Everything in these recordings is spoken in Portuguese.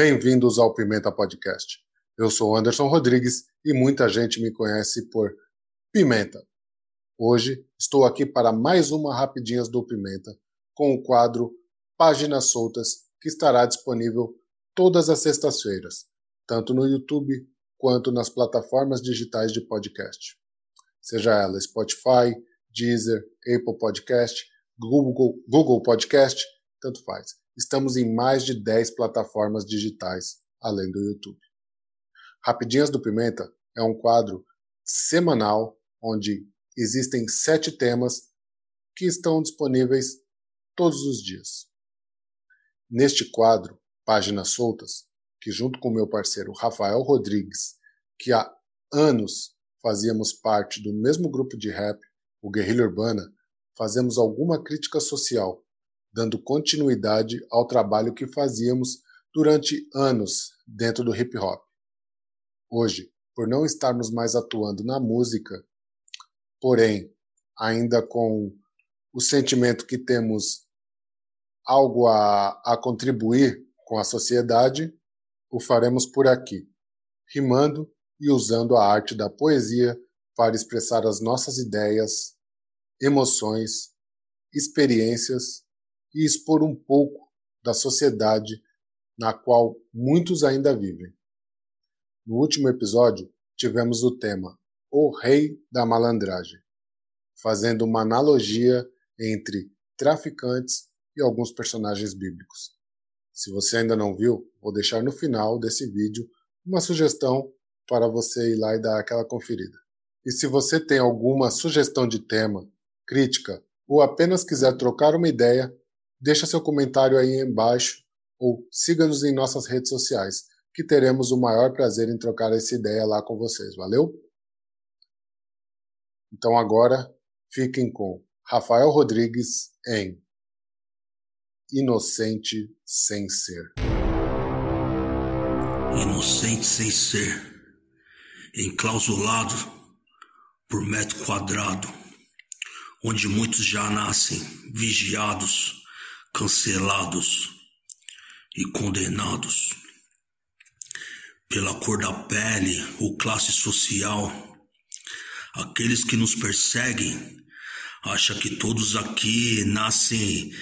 Bem-vindos ao Pimenta Podcast. Eu sou Anderson Rodrigues e muita gente me conhece por Pimenta. Hoje estou aqui para mais uma Rapidinhas do Pimenta com o quadro Páginas Soltas que estará disponível todas as sextas-feiras, tanto no YouTube quanto nas plataformas digitais de podcast. Seja ela Spotify, Deezer, Apple Podcast, Google, Google Podcast, tanto faz. Estamos em mais de 10 plataformas digitais, além do YouTube. Rapidinhas do Pimenta é um quadro semanal onde existem sete temas que estão disponíveis todos os dias. Neste quadro, Páginas Soltas, que junto com meu parceiro Rafael Rodrigues, que há anos fazíamos parte do mesmo grupo de rap, o Guerrilha Urbana, fazemos alguma crítica social, dando continuidade ao trabalho que fazíamos durante anos dentro do hip hop. Hoje, por não estarmos mais atuando na música, porém, ainda com o sentimento que temos algo a, a contribuir com a sociedade, o faremos por aqui, rimando e usando a arte da poesia para expressar as nossas ideias, emoções, experiências e expor um pouco da sociedade na qual muitos ainda vivem. No último episódio, tivemos o tema O Rei da Malandragem, fazendo uma analogia entre traficantes e alguns personagens bíblicos. Se você ainda não viu, vou deixar no final desse vídeo uma sugestão para você ir lá e dar aquela conferida. E se você tem alguma sugestão de tema, crítica ou apenas quiser trocar uma ideia, deixa seu comentário aí embaixo ou siga-nos em nossas redes sociais que teremos o maior prazer em trocar essa ideia lá com vocês. Valeu? Então agora fiquem com Rafael Rodrigues em Inocente sem ser. Inocente sem ser, enclausulado por metro quadrado, onde muitos já nascem vigiados, cancelados e condenados pela cor da pele ou classe social. Aqueles que nos perseguem acham que todos aqui nascem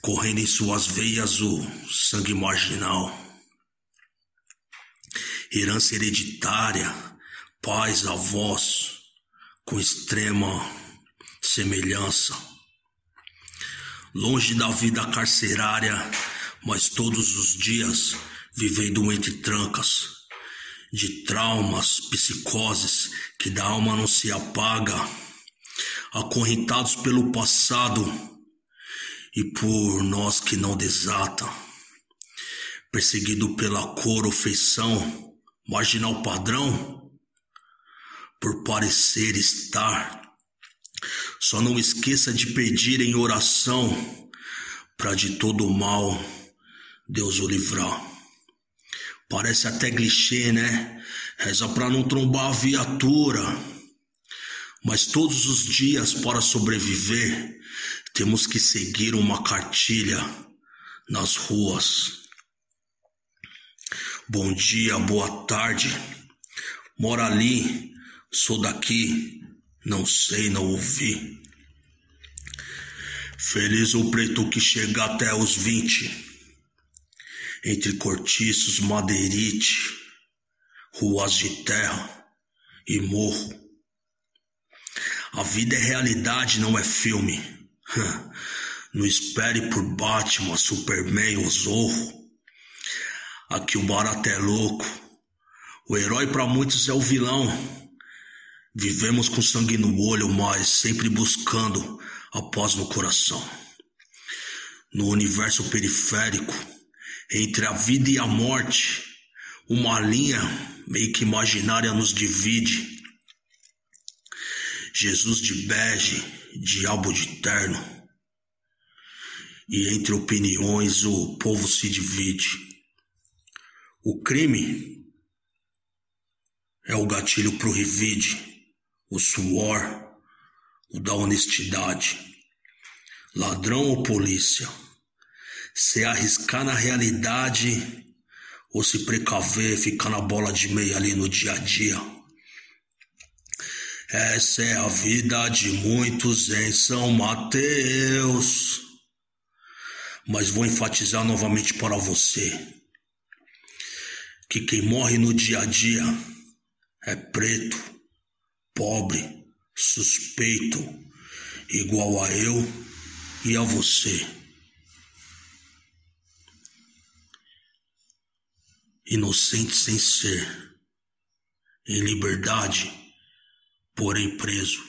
correndo em suas veias o sangue marginal. Herança hereditária, pais, avós, com extrema semelhança. Longe da vida carcerária, mas todos os dias vivendo entre trancas de traumas, psicoses que da alma não se apaga, acorrentados pelo passado e por nós que não desata, perseguido pela cor ou feição, marginal padrão, por parecer estar. Só não esqueça de pedir em oração, para de todo mal Deus o livrar. Parece até clichê, né? Reza pra não trombar a viatura. Mas todos os dias, para sobreviver, temos que seguir uma cartilha nas ruas. Bom dia, boa tarde. Mora ali, sou daqui, não sei, não ouvi. Feliz o preto que chega até os vinte entre cortiços, madeirite, ruas de terra e morro. A vida é realidade, não é filme. Não espere por Batman, Superman ou Zorro. Aqui o barato é louco. O herói para muitos é o vilão. Vivemos com sangue no olho, mas sempre buscando a paz no coração. No universo periférico, entre a vida e a morte, uma linha meio que imaginária nos divide. Jesus de bege, diabo de terno. E entre opiniões o povo se divide. O crime é o gatilho pro revide, o suor, o da honestidade. Ladrão ou polícia? Se arriscar na realidade, ou se precaver, ficar na bola de meia ali no dia a dia. Essa é a vida de muitos em São Mateus. Mas vou enfatizar novamente para você que quem morre no dia a dia é preto, pobre, suspeito, igual a eu e a você. Inocente sem ser, em liberdade, porém preso.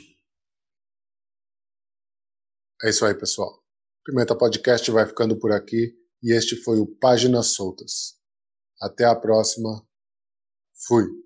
É isso aí, pessoal. Pimenta Podcast vai ficando por aqui e este foi o Páginas Soltas. Até a próxima. Fui.